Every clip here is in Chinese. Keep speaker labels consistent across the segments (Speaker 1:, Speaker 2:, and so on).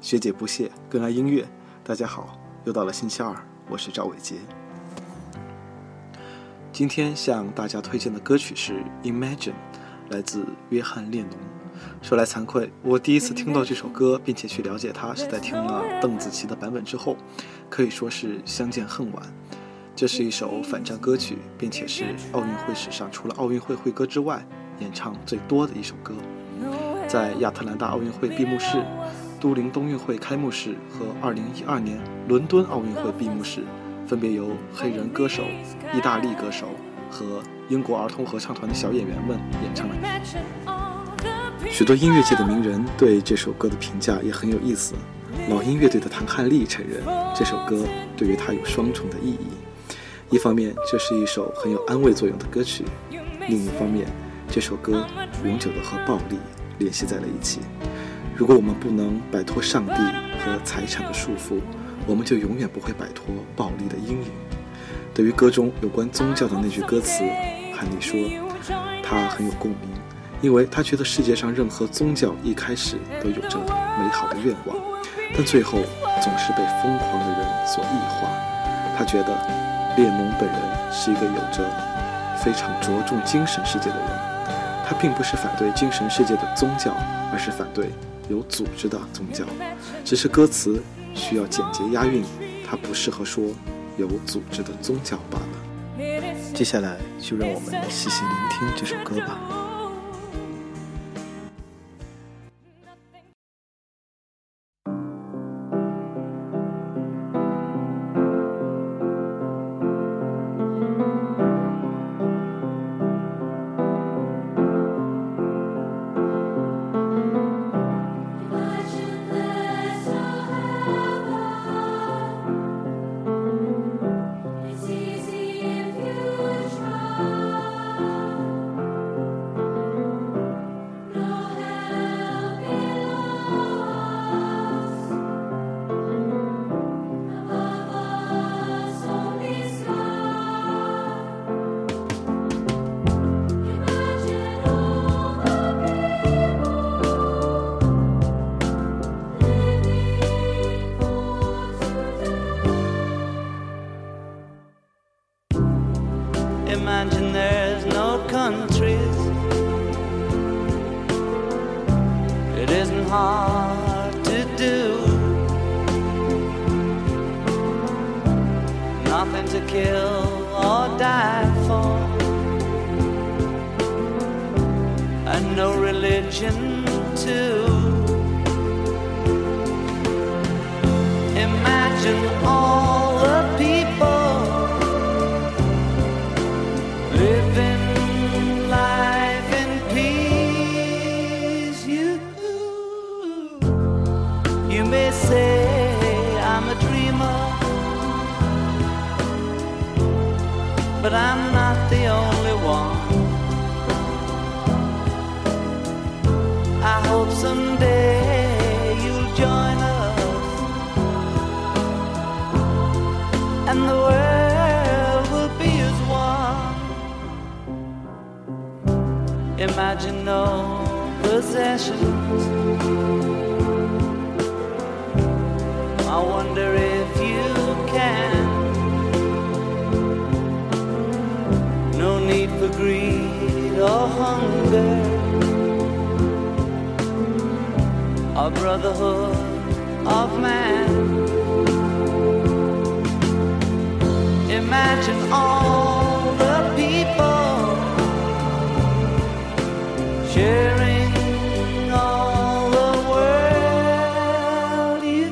Speaker 1: 学姐不屑，更爱音乐。大家好，又到了星期二，我是赵伟杰。今天向大家推荐的歌曲是《Imagine》，来自约翰列侬。说来惭愧，我第一次听到这首歌，并且去了解它，是在听了邓紫棋的版本之后，可以说是相见恨晚。这是一首反战歌曲，并且是奥运会史上除了奥运会会歌之外演唱最多的一首歌。在亚特兰大奥运会闭幕式、都灵冬运会开幕式和2012年伦敦奥运会闭幕式，分别由黑人歌手、意大利歌手和英国儿童合唱团的小演员们演唱了。许多音乐界的名人对这首歌的评价也很有意思。老鹰乐队的唐汉利承认，这首歌对于他有双重的意义：一方面，这是一首很有安慰作用的歌曲；另一方面，这首歌永久的和暴力联系在了一起。如果我们不能摆脱上帝和财产的束缚，我们就永远不会摆脱暴力的阴影。对于歌中有关宗教的那句歌词，汉尼说，他很有共鸣，因为他觉得世界上任何宗教一开始都有着美好的愿望，但最后总是被疯狂的人所异化。他觉得列侬本人是一个有着非常着重精神世界的人，他并不是反对精神世界的宗教，而是反对有组织的宗教，只是歌词需要简洁押韵，它不适合说有组织的宗教罢了。接下来就让我们细细聆听这首歌吧。
Speaker 2: It isn't hard to do. Nothing to kill or die for. And no religion too. Imagine all you may say I'm a dreamer, but I'm not the only one. I hope someday you'll join us and the world will be as one. Imagine no possessions. Brotherhood of man. Imagine all the people sharing all the world. You,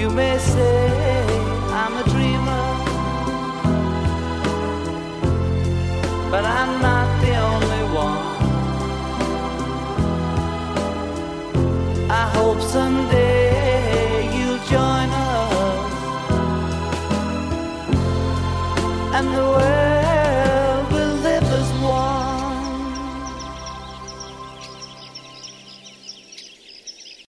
Speaker 2: you may say I'm a dreamer, but I'm not someday you'll join us. And the world